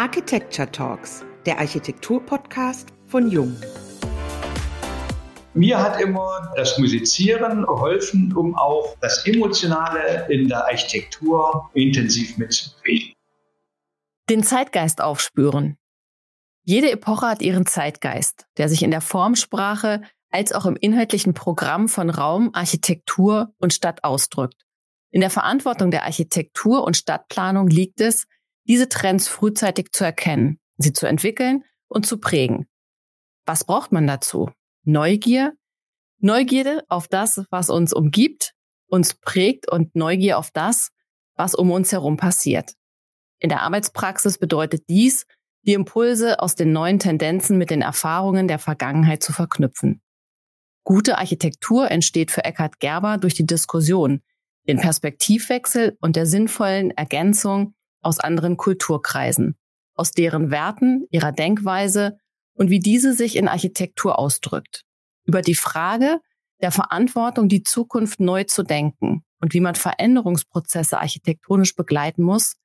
Architecture Talks, der Architektur-Podcast von Jung. Mir hat immer das Musizieren geholfen, um auch das Emotionale in der Architektur intensiv mitzubewegen. Den Zeitgeist aufspüren. Jede Epoche hat ihren Zeitgeist, der sich in der Formsprache als auch im inhaltlichen Programm von Raum, Architektur und Stadt ausdrückt. In der Verantwortung der Architektur und Stadtplanung liegt es, diese Trends frühzeitig zu erkennen, sie zu entwickeln und zu prägen. Was braucht man dazu? Neugier, Neugierde auf das, was uns umgibt, uns prägt und Neugier auf das, was um uns herum passiert. In der Arbeitspraxis bedeutet dies, die Impulse aus den neuen Tendenzen mit den Erfahrungen der Vergangenheit zu verknüpfen. Gute Architektur entsteht für Eckhard Gerber durch die Diskussion, den Perspektivwechsel und der sinnvollen Ergänzung aus anderen Kulturkreisen, aus deren Werten, ihrer Denkweise und wie diese sich in Architektur ausdrückt. Über die Frage der Verantwortung, die Zukunft neu zu denken und wie man Veränderungsprozesse architektonisch begleiten muss,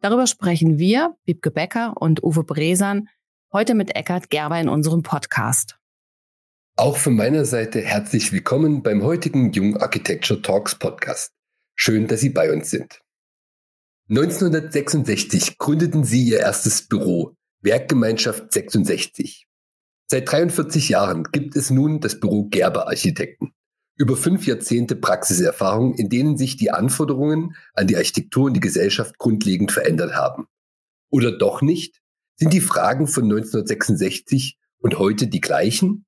darüber sprechen wir, Wiebke Becker und Uwe Bresan, heute mit Eckhard Gerber in unserem Podcast. Auch von meiner Seite herzlich willkommen beim heutigen Jung Architecture Talks Podcast. Schön, dass Sie bei uns sind. 1966 gründeten sie ihr erstes Büro, Werkgemeinschaft 66. Seit 43 Jahren gibt es nun das Büro Gerber Architekten. Über fünf Jahrzehnte Praxiserfahrung, in denen sich die Anforderungen an die Architektur und die Gesellschaft grundlegend verändert haben. Oder doch nicht? Sind die Fragen von 1966 und heute die gleichen?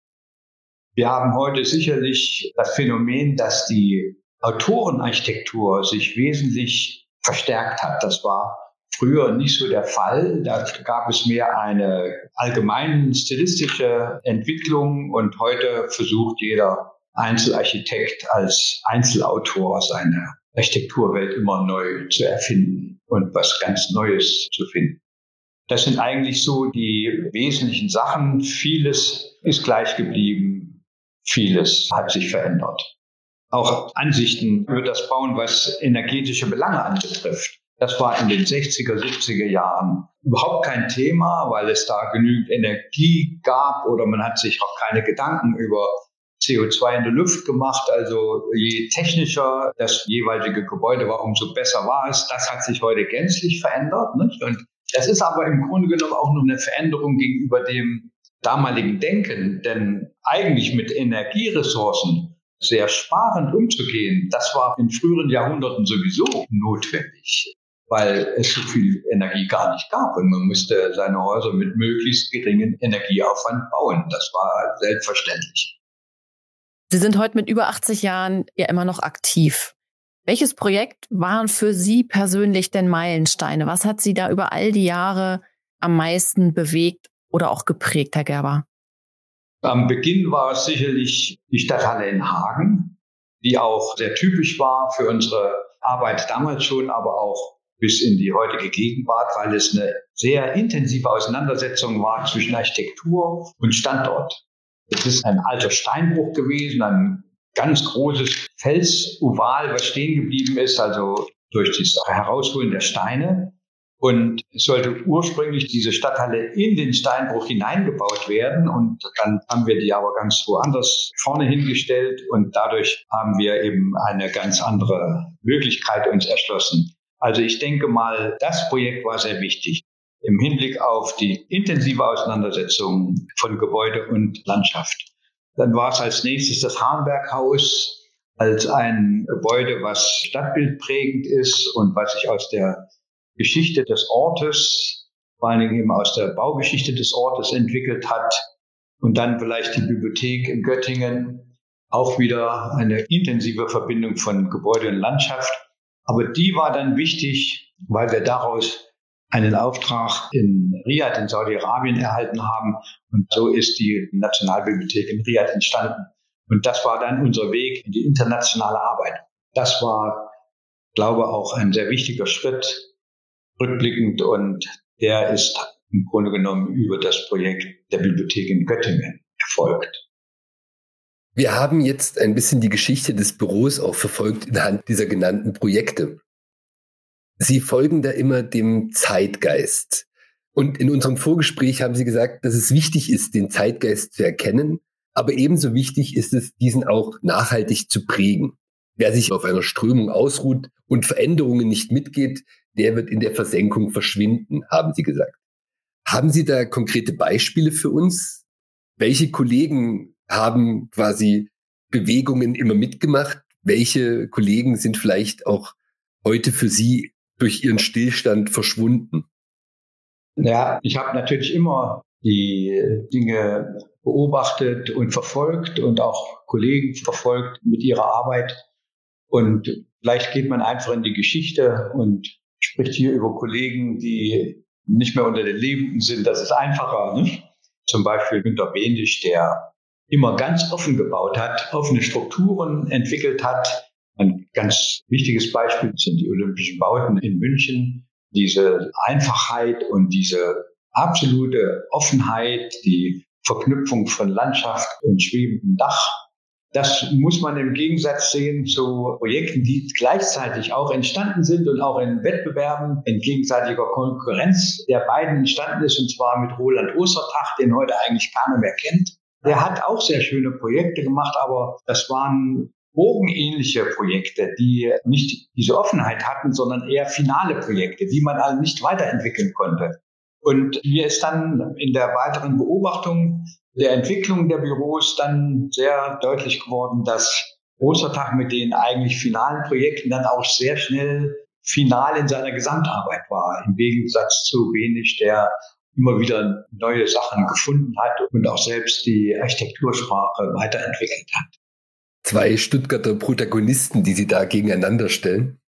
Wir haben heute sicherlich das Phänomen, dass die Autorenarchitektur sich wesentlich verstärkt hat. Das war früher nicht so der Fall. Da gab es mehr eine allgemeine stilistische Entwicklung und heute versucht jeder Einzelarchitekt als Einzelautor seine Architekturwelt immer neu zu erfinden und was ganz Neues zu finden. Das sind eigentlich so die wesentlichen Sachen. Vieles ist gleich geblieben, vieles hat sich verändert auch Ansichten über das Bauen, was energetische Belange anbetrifft. Das war in den 60er, 70er Jahren überhaupt kein Thema, weil es da genügend Energie gab oder man hat sich auch keine Gedanken über CO2 in der Luft gemacht. Also je technischer das jeweilige Gebäude war, umso besser war es. Das hat sich heute gänzlich verändert. Nicht? Und das ist aber im Grunde genommen auch nur eine Veränderung gegenüber dem damaligen Denken. Denn eigentlich mit Energieressourcen sehr sparend umzugehen, das war in früheren Jahrhunderten sowieso notwendig, weil es so viel Energie gar nicht gab und man musste seine Häuser mit möglichst geringem Energieaufwand bauen. Das war selbstverständlich. Sie sind heute mit über 80 Jahren ja immer noch aktiv. Welches Projekt waren für Sie persönlich denn Meilensteine? Was hat Sie da über all die Jahre am meisten bewegt oder auch geprägt, Herr Gerber? Am Beginn war es sicherlich die Stadthalle in Hagen, die auch sehr typisch war für unsere Arbeit damals schon, aber auch bis in die heutige Gegenwart, weil es eine sehr intensive Auseinandersetzung war zwischen Architektur und Standort. Es ist ein alter Steinbruch gewesen, ein ganz großes Felsoval, was stehen geblieben ist, also durch das Herausholen der Steine. Und es sollte ursprünglich diese Stadthalle in den Steinbruch hineingebaut werden. Und dann haben wir die aber ganz woanders vorne hingestellt. Und dadurch haben wir eben eine ganz andere Möglichkeit uns erschlossen. Also ich denke mal, das Projekt war sehr wichtig im Hinblick auf die intensive Auseinandersetzung von Gebäude und Landschaft. Dann war es als nächstes das Harnberghaus als ein Gebäude, was stadtbildprägend ist und was sich aus der Geschichte des Ortes, vor allen Dingen eben aus der Baugeschichte des Ortes entwickelt hat. Und dann vielleicht die Bibliothek in Göttingen, auch wieder eine intensive Verbindung von Gebäude und Landschaft. Aber die war dann wichtig, weil wir daraus einen Auftrag in Riyadh in Saudi-Arabien erhalten haben. Und so ist die Nationalbibliothek in Riyadh entstanden. Und das war dann unser Weg in die internationale Arbeit. Das war, glaube ich, auch ein sehr wichtiger Schritt, rückblickend und der ist im Grunde genommen über das Projekt der Bibliothek in Göttingen erfolgt. Wir haben jetzt ein bisschen die Geschichte des Büros auch verfolgt inhand dieser genannten Projekte. Sie folgen da immer dem Zeitgeist. Und in unserem Vorgespräch haben Sie gesagt, dass es wichtig ist, den Zeitgeist zu erkennen, aber ebenso wichtig ist es, diesen auch nachhaltig zu prägen. Wer sich auf einer Strömung ausruht und Veränderungen nicht mitgeht, der wird in der Versenkung verschwinden, haben Sie gesagt. Haben Sie da konkrete Beispiele für uns? Welche Kollegen haben quasi Bewegungen immer mitgemacht? Welche Kollegen sind vielleicht auch heute für Sie durch ihren Stillstand verschwunden? Ja, ich habe natürlich immer die Dinge beobachtet und verfolgt und auch Kollegen verfolgt mit ihrer Arbeit. Und vielleicht geht man einfach in die Geschichte und spricht hier über Kollegen, die nicht mehr unter den Lebenden sind. Das ist einfacher. Nicht? Zum Beispiel Günter Benisch, der immer ganz offen gebaut hat, offene Strukturen entwickelt hat. Ein ganz wichtiges Beispiel sind die Olympischen Bauten in München. Diese Einfachheit und diese absolute Offenheit, die Verknüpfung von Landschaft und schwebendem Dach. Das muss man im Gegensatz sehen zu Projekten, die gleichzeitig auch entstanden sind und auch in Wettbewerben in gegenseitiger Konkurrenz der beiden entstanden ist, und zwar mit Roland Ostertag, den heute eigentlich keiner mehr kennt. Der hat auch sehr schöne Projekte gemacht, aber das waren bogenähnliche Projekte, die nicht diese Offenheit hatten, sondern eher finale Projekte, die man alle nicht weiterentwickeln konnte. Und mir ist dann in der weiteren Beobachtung der Entwicklung der Büros dann sehr deutlich geworden, dass Ostertag mit den eigentlich finalen Projekten dann auch sehr schnell final in seiner Gesamtarbeit war, im Gegensatz zu wenig, der immer wieder neue Sachen gefunden hat und auch selbst die Architektursprache weiterentwickelt hat. Zwei Stuttgarter Protagonisten, die Sie da gegeneinander stellen.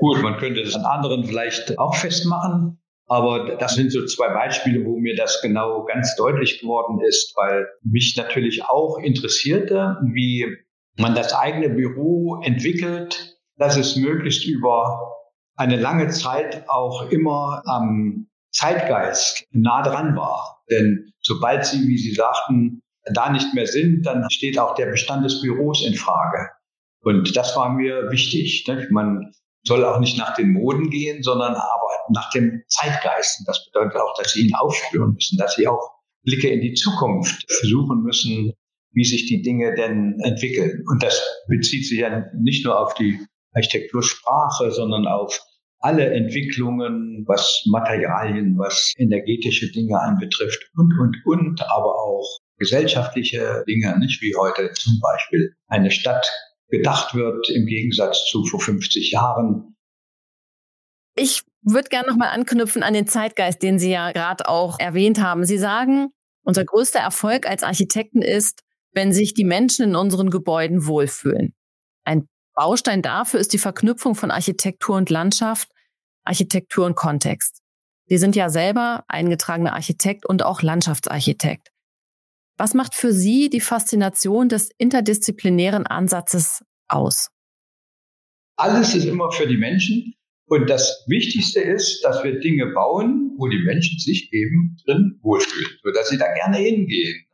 Gut, man könnte das an anderen vielleicht auch festmachen. Aber das sind so zwei Beispiele, wo mir das genau ganz deutlich geworden ist, weil mich natürlich auch interessierte, wie man das eigene Büro entwickelt, dass es möglichst über eine lange Zeit auch immer am Zeitgeist nah dran war. Denn sobald sie, wie Sie sagten, da nicht mehr sind, dann steht auch der Bestand des Büros in Frage. Und das war mir wichtig. Ne? Man soll auch nicht nach den Moden gehen, sondern aber nach dem Zeitgeist. Und das bedeutet auch, dass sie ihn aufspüren müssen, dass sie auch Blicke in die Zukunft versuchen müssen, wie sich die Dinge denn entwickeln. Und das bezieht sich ja nicht nur auf die Architektursprache, sondern auf alle Entwicklungen, was Materialien, was energetische Dinge anbetrifft und, und, und, aber auch gesellschaftliche Dinge, nicht wie heute zum Beispiel eine Stadt gedacht wird im Gegensatz zu vor 50 Jahren. Ich würde gerne nochmal anknüpfen an den Zeitgeist, den Sie ja gerade auch erwähnt haben. Sie sagen, unser größter Erfolg als Architekten ist, wenn sich die Menschen in unseren Gebäuden wohlfühlen. Ein Baustein dafür ist die Verknüpfung von Architektur und Landschaft, Architektur und Kontext. Sie sind ja selber eingetragener Architekt und auch Landschaftsarchitekt. Was macht für Sie die Faszination des interdisziplinären Ansatzes aus? Alles ist immer für die Menschen. Und das Wichtigste ist, dass wir Dinge bauen, wo die Menschen sich eben drin wohlfühlen, sodass sie da gerne hingehen.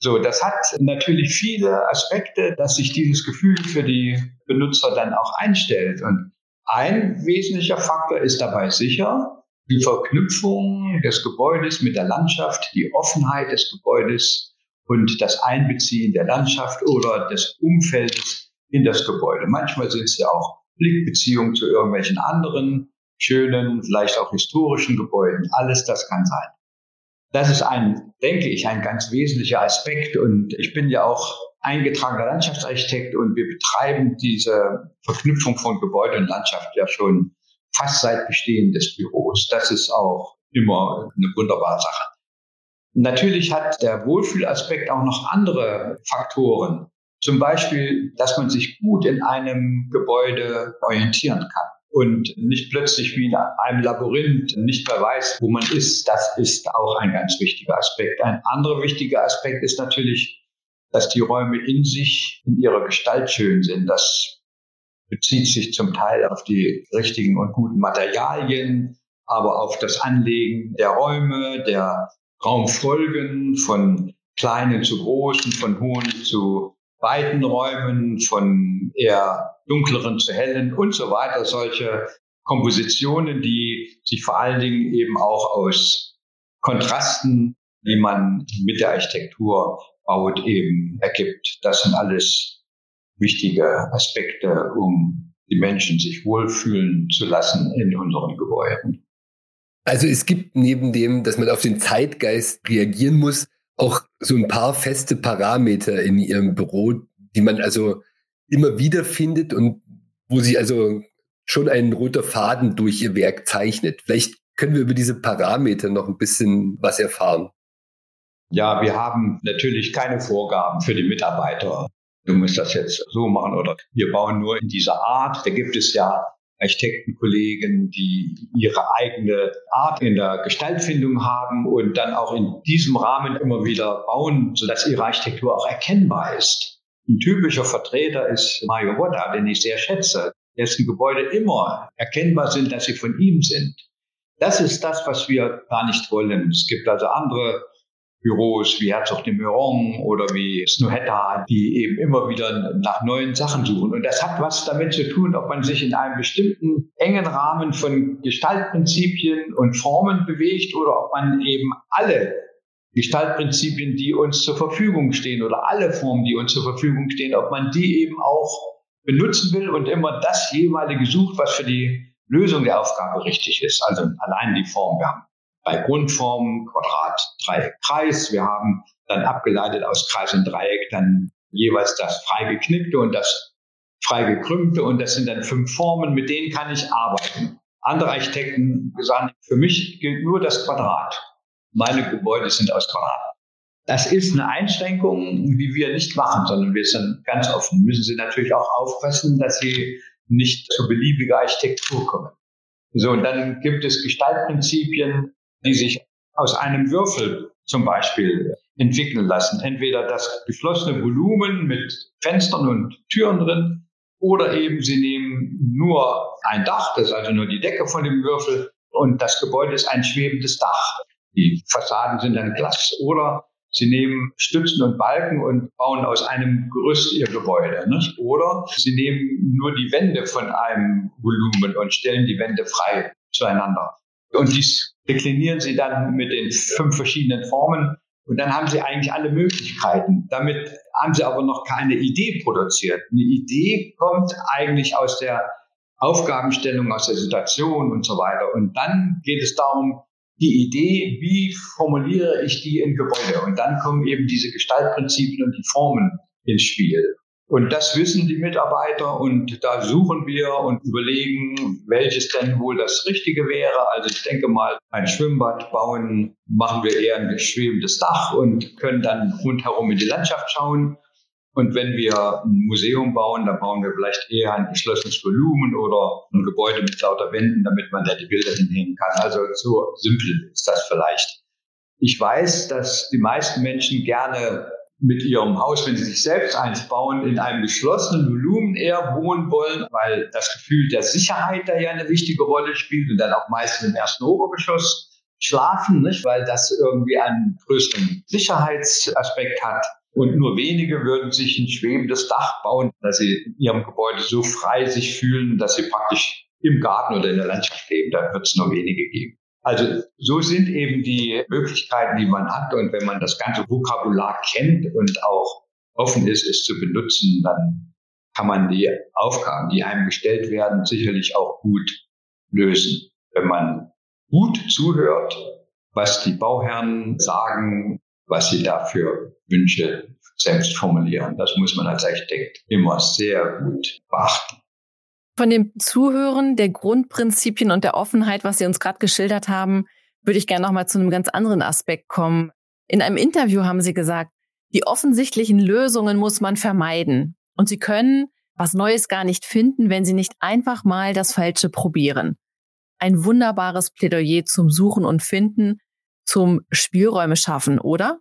So, das hat natürlich viele Aspekte, dass sich dieses Gefühl für die Benutzer dann auch einstellt. Und ein wesentlicher Faktor ist dabei sicher die Verknüpfung des Gebäudes mit der Landschaft, die Offenheit des Gebäudes und das Einbeziehen der Landschaft oder des Umfeldes in das Gebäude. Manchmal sind es ja auch Blickbeziehungen zu irgendwelchen anderen schönen, vielleicht auch historischen Gebäuden. Alles das kann sein. Das ist ein, denke ich, ein ganz wesentlicher Aspekt. Und ich bin ja auch eingetragener Landschaftsarchitekt und wir betreiben diese Verknüpfung von Gebäude und Landschaft ja schon fast seit Bestehen des Büros. Das ist auch immer eine wunderbare Sache. Natürlich hat der Wohlfühlaspekt auch noch andere Faktoren. Zum Beispiel, dass man sich gut in einem Gebäude orientieren kann und nicht plötzlich wie in einem Labyrinth nicht mehr weiß, wo man ist. Das ist auch ein ganz wichtiger Aspekt. Ein anderer wichtiger Aspekt ist natürlich, dass die Räume in sich, in ihrer Gestalt schön sind. Das bezieht sich zum Teil auf die richtigen und guten Materialien, aber auf das Anlegen der Räume, der Raumfolgen von kleinen zu großen, von hohen zu weiten Räumen, von eher dunkleren zu hellen und so weiter. Solche Kompositionen, die sich vor allen Dingen eben auch aus Kontrasten, die man mit der Architektur baut, eben ergibt. Das sind alles wichtige Aspekte, um die Menschen sich wohlfühlen zu lassen in unseren Gebäuden. Also es gibt neben dem, dass man auf den Zeitgeist reagieren muss, auch so ein paar feste Parameter in Ihrem Büro, die man also immer wieder findet und wo Sie also schon ein roter Faden durch Ihr Werk zeichnet. Vielleicht können wir über diese Parameter noch ein bisschen was erfahren. Ja, wir haben natürlich keine Vorgaben für die Mitarbeiter. Du musst das jetzt so machen oder wir bauen nur in dieser Art. Da gibt es ja Architektenkollegen, die ihre eigene Art in der Gestaltfindung haben und dann auch in diesem Rahmen immer wieder bauen, sodass ihre Architektur auch erkennbar ist. Ein typischer Vertreter ist Mario Woda, den ich sehr schätze, dessen Gebäude immer erkennbar sind, dass sie von ihm sind. Das ist das, was wir gar nicht wollen. Es gibt also andere Büros wie Herzog de Meuron oder wie Snohetta, die eben immer wieder nach neuen Sachen suchen. Und das hat was damit zu tun, ob man sich in einem bestimmten engen Rahmen von Gestaltprinzipien und Formen bewegt oder ob man eben alle Gestaltprinzipien, die uns zur Verfügung stehen oder alle Formen, die uns zur Verfügung stehen, ob man die eben auch benutzen will und immer das jeweilige sucht, was für die Lösung der Aufgabe richtig ist. Also allein die Form. Wir haben bei Grundformen, Quadrat, Dreieck, Kreis. Wir haben dann abgeleitet aus Kreis und Dreieck dann jeweils das frei geknickte und das frei gekrümmte und das sind dann fünf Formen, mit denen kann ich arbeiten. Andere Architekten sagen, für mich gilt nur das Quadrat. Meine Gebäude sind aus Quadrat. Das ist eine Einschränkung, die wir nicht machen, sondern wir sind ganz offen. Müssen Sie natürlich auch aufpassen, dass Sie nicht zu beliebiger Architektur kommen. So, und dann gibt es Gestaltprinzipien, die sich aus einem Würfel zum Beispiel entwickeln lassen. Entweder das geschlossene Volumen mit Fenstern und Türen drin oder eben sie nehmen nur ein Dach, das ist also nur die Decke von dem Würfel und das Gebäude ist ein schwebendes Dach. Die Fassaden sind dann Glas oder Sie nehmen Stützen und Balken und bauen aus einem Gerüst ihr Gebäude. Nicht? Oder Sie nehmen nur die Wände von einem Volumen und stellen die Wände frei zueinander. Und dies deklinieren Sie dann mit den fünf verschiedenen Formen. Und dann haben Sie eigentlich alle Möglichkeiten. Damit haben Sie aber noch keine Idee produziert. Eine Idee kommt eigentlich aus der Aufgabenstellung, aus der Situation und so weiter. Und dann geht es darum, die Idee, wie formuliere ich die in Gebäude? Und dann kommen eben diese Gestaltprinzipien und die Formen ins Spiel. Und das wissen die Mitarbeiter und da suchen wir und überlegen, welches denn wohl das Richtige wäre. Also ich denke mal, ein Schwimmbad bauen, machen wir eher ein schwebendes Dach und können dann rundherum in die Landschaft schauen. Und wenn wir ein Museum bauen, dann bauen wir vielleicht eher ein geschlossenes Volumen oder ein Gebäude mit lauter Wänden, damit man da die Bilder hinhängen kann. Also so simpel ist das vielleicht. Ich weiß, dass die meisten Menschen gerne mit ihrem Haus, wenn sie sich selbst eins bauen, in einem geschlossenen Volumen eher wohnen wollen, weil das Gefühl der Sicherheit da ja eine wichtige Rolle spielt und dann auch meistens im ersten Obergeschoss schlafen, nicht? weil das irgendwie einen größeren Sicherheitsaspekt hat. Und nur wenige würden sich ein schwebendes Dach bauen, dass sie in ihrem Gebäude so frei sich fühlen, dass sie praktisch im Garten oder in der Landschaft leben. Da wird es nur wenige geben. Also so sind eben die Möglichkeiten, die man hat. Und wenn man das ganze Vokabular kennt und auch offen ist, es zu benutzen, dann kann man die Aufgaben, die einem gestellt werden, sicherlich auch gut lösen. Wenn man gut zuhört, was die Bauherren sagen, was sie dafür Wünsche selbst formulieren. Das muss man als Architekt immer sehr gut beachten. Von dem Zuhören der Grundprinzipien und der Offenheit, was Sie uns gerade geschildert haben, würde ich gerne noch mal zu einem ganz anderen Aspekt kommen. In einem Interview haben Sie gesagt, die offensichtlichen Lösungen muss man vermeiden. Und Sie können was Neues gar nicht finden, wenn Sie nicht einfach mal das Falsche probieren. Ein wunderbares Plädoyer zum Suchen und Finden, zum Spielräume schaffen, oder?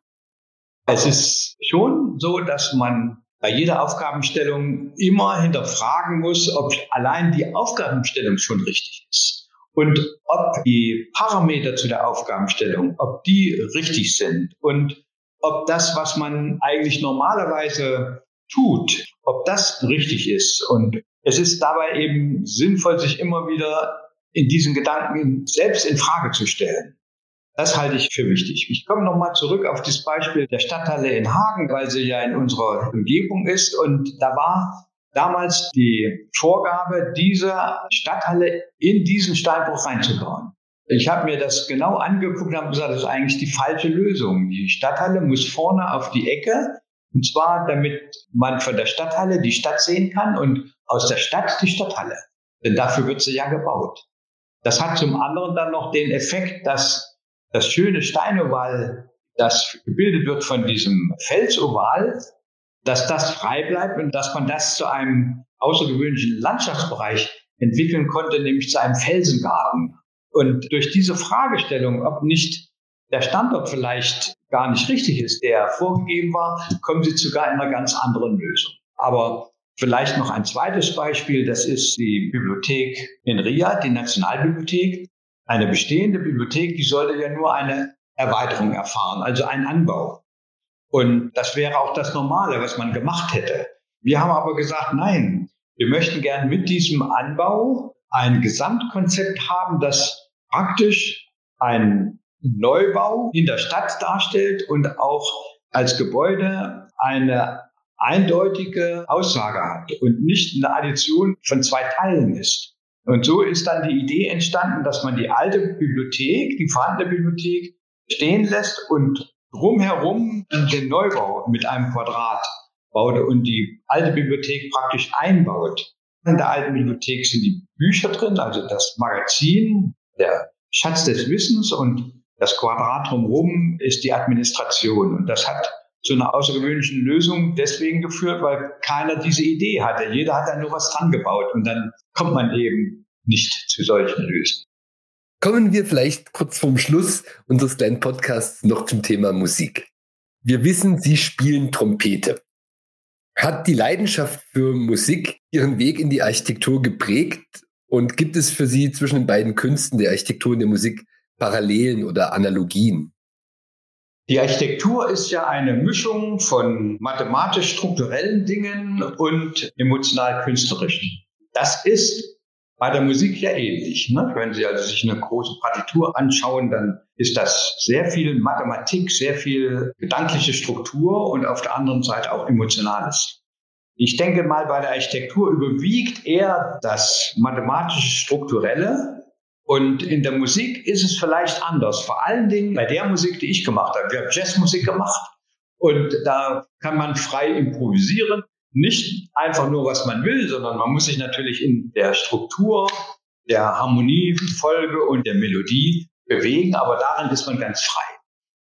Es ist schon so, dass man bei jeder Aufgabenstellung immer hinterfragen muss, ob allein die Aufgabenstellung schon richtig ist und ob die Parameter zu der Aufgabenstellung, ob die richtig sind und ob das, was man eigentlich normalerweise tut, ob das richtig ist. Und es ist dabei eben sinnvoll, sich immer wieder in diesen Gedanken selbst in Frage zu stellen. Das halte ich für wichtig. Ich komme nochmal zurück auf das Beispiel der Stadthalle in Hagen, weil sie ja in unserer Umgebung ist. Und da war damals die Vorgabe, diese Stadthalle in diesen Steinbruch reinzubauen. Ich habe mir das genau angeguckt und habe gesagt, das ist eigentlich die falsche Lösung. Die Stadthalle muss vorne auf die Ecke, und zwar damit man von der Stadthalle die Stadt sehen kann und aus der Stadt die Stadthalle. Denn dafür wird sie ja gebaut. Das hat zum anderen dann noch den Effekt, dass das schöne Steinoval, das gebildet wird von diesem Felsoval, dass das frei bleibt und dass man das zu einem außergewöhnlichen Landschaftsbereich entwickeln konnte, nämlich zu einem Felsengarten. Und durch diese Fragestellung, ob nicht der Standort vielleicht gar nicht richtig ist, der vorgegeben war, kommen Sie zu einer ganz anderen Lösung. Aber vielleicht noch ein zweites Beispiel, das ist die Bibliothek in Riyadh, die Nationalbibliothek. Eine bestehende Bibliothek, die sollte ja nur eine Erweiterung erfahren, also einen Anbau. Und das wäre auch das Normale, was man gemacht hätte. Wir haben aber gesagt, nein, wir möchten gern mit diesem Anbau ein Gesamtkonzept haben, das praktisch ein Neubau in der Stadt darstellt und auch als Gebäude eine eindeutige Aussage hat und nicht eine Addition von zwei Teilen ist. Und so ist dann die Idee entstanden, dass man die alte Bibliothek, die vorhandene Bibliothek stehen lässt und drumherum den Neubau mit einem Quadrat baute und die alte Bibliothek praktisch einbaut. In der alten Bibliothek sind die Bücher drin, also das Magazin, der Schatz des Wissens und das Quadrat drumherum ist die Administration. Und das hat zu einer außergewöhnlichen Lösung deswegen geführt, weil keiner diese Idee hatte. Jeder hat da nur was dran gebaut und dann kommt man eben nicht zu solchen Lösungen. Kommen wir vielleicht kurz vorm Schluss unseres kleinen Podcasts noch zum Thema Musik. Wir wissen, Sie spielen Trompete. Hat die Leidenschaft für Musik Ihren Weg in die Architektur geprägt? Und gibt es für Sie zwischen den beiden Künsten der Architektur und der Musik Parallelen oder Analogien? Die Architektur ist ja eine Mischung von mathematisch-strukturellen Dingen und emotional-künstlerischen. Das ist bei der Musik ja ähnlich. Ne? Wenn Sie also sich eine große Partitur anschauen, dann ist das sehr viel Mathematik, sehr viel gedankliche Struktur und auf der anderen Seite auch Emotionales. Ich denke mal, bei der Architektur überwiegt eher das mathematische Strukturelle und in der Musik ist es vielleicht anders. Vor allen Dingen bei der Musik, die ich gemacht habe. Wir haben Jazzmusik gemacht und da kann man frei improvisieren. Nicht einfach nur, was man will, sondern man muss sich natürlich in der Struktur, der Harmoniefolge und der Melodie bewegen, aber darin ist man ganz frei.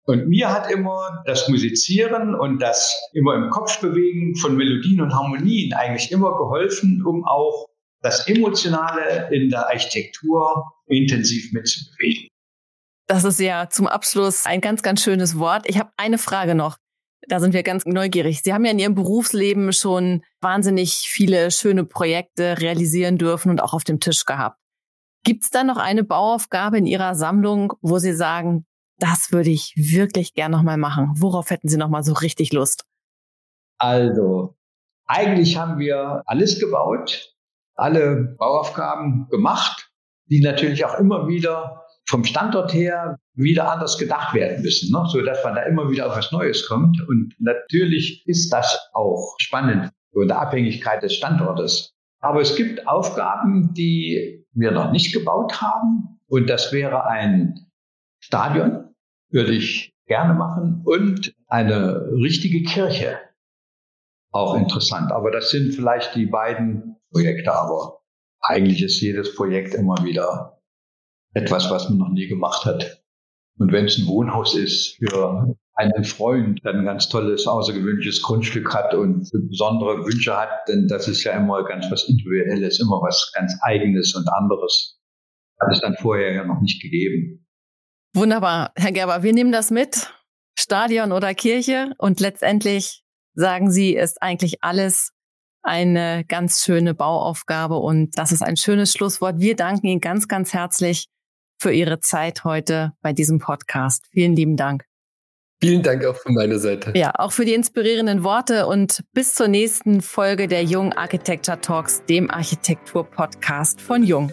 Und mir hat immer das Musizieren und das immer im Kopf bewegen von Melodien und Harmonien eigentlich immer geholfen, um auch das Emotionale in der Architektur intensiv mitzubewegen. Das ist ja zum Abschluss ein ganz, ganz schönes Wort. Ich habe eine Frage noch. Da sind wir ganz neugierig. Sie haben ja in Ihrem Berufsleben schon wahnsinnig viele schöne Projekte realisieren dürfen und auch auf dem Tisch gehabt. Gibt es da noch eine Bauaufgabe in Ihrer Sammlung, wo Sie sagen, das würde ich wirklich gern nochmal machen? Worauf hätten Sie nochmal so richtig Lust? Also, eigentlich haben wir alles gebaut, alle Bauaufgaben gemacht die natürlich auch immer wieder vom Standort her wieder anders gedacht werden müssen, ne? so dass man da immer wieder auf was Neues kommt. Und natürlich ist das auch spannend in der Abhängigkeit des Standortes. Aber es gibt Aufgaben, die wir noch nicht gebaut haben. Und das wäre ein Stadion, würde ich gerne machen, und eine richtige Kirche. Auch interessant. Aber das sind vielleicht die beiden Projekte. Aber eigentlich ist jedes Projekt immer wieder etwas, was man noch nie gemacht hat. Und wenn es ein Wohnhaus ist für einen Freund, der ein ganz tolles, außergewöhnliches Grundstück hat und besondere Wünsche hat, denn das ist ja immer ganz was Individuelles, immer was ganz Eigenes und anderes. Hat es dann vorher ja noch nicht gegeben. Wunderbar, Herr Gerber, wir nehmen das mit. Stadion oder Kirche und letztendlich sagen Sie, ist eigentlich alles eine ganz schöne Bauaufgabe und das ist ein schönes Schlusswort. Wir danken Ihnen ganz, ganz herzlich für Ihre Zeit heute bei diesem Podcast. Vielen lieben Dank. Vielen Dank auch von meiner Seite. Ja, auch für die inspirierenden Worte und bis zur nächsten Folge der Jung Architecture Talks, dem Architektur-Podcast von Jung.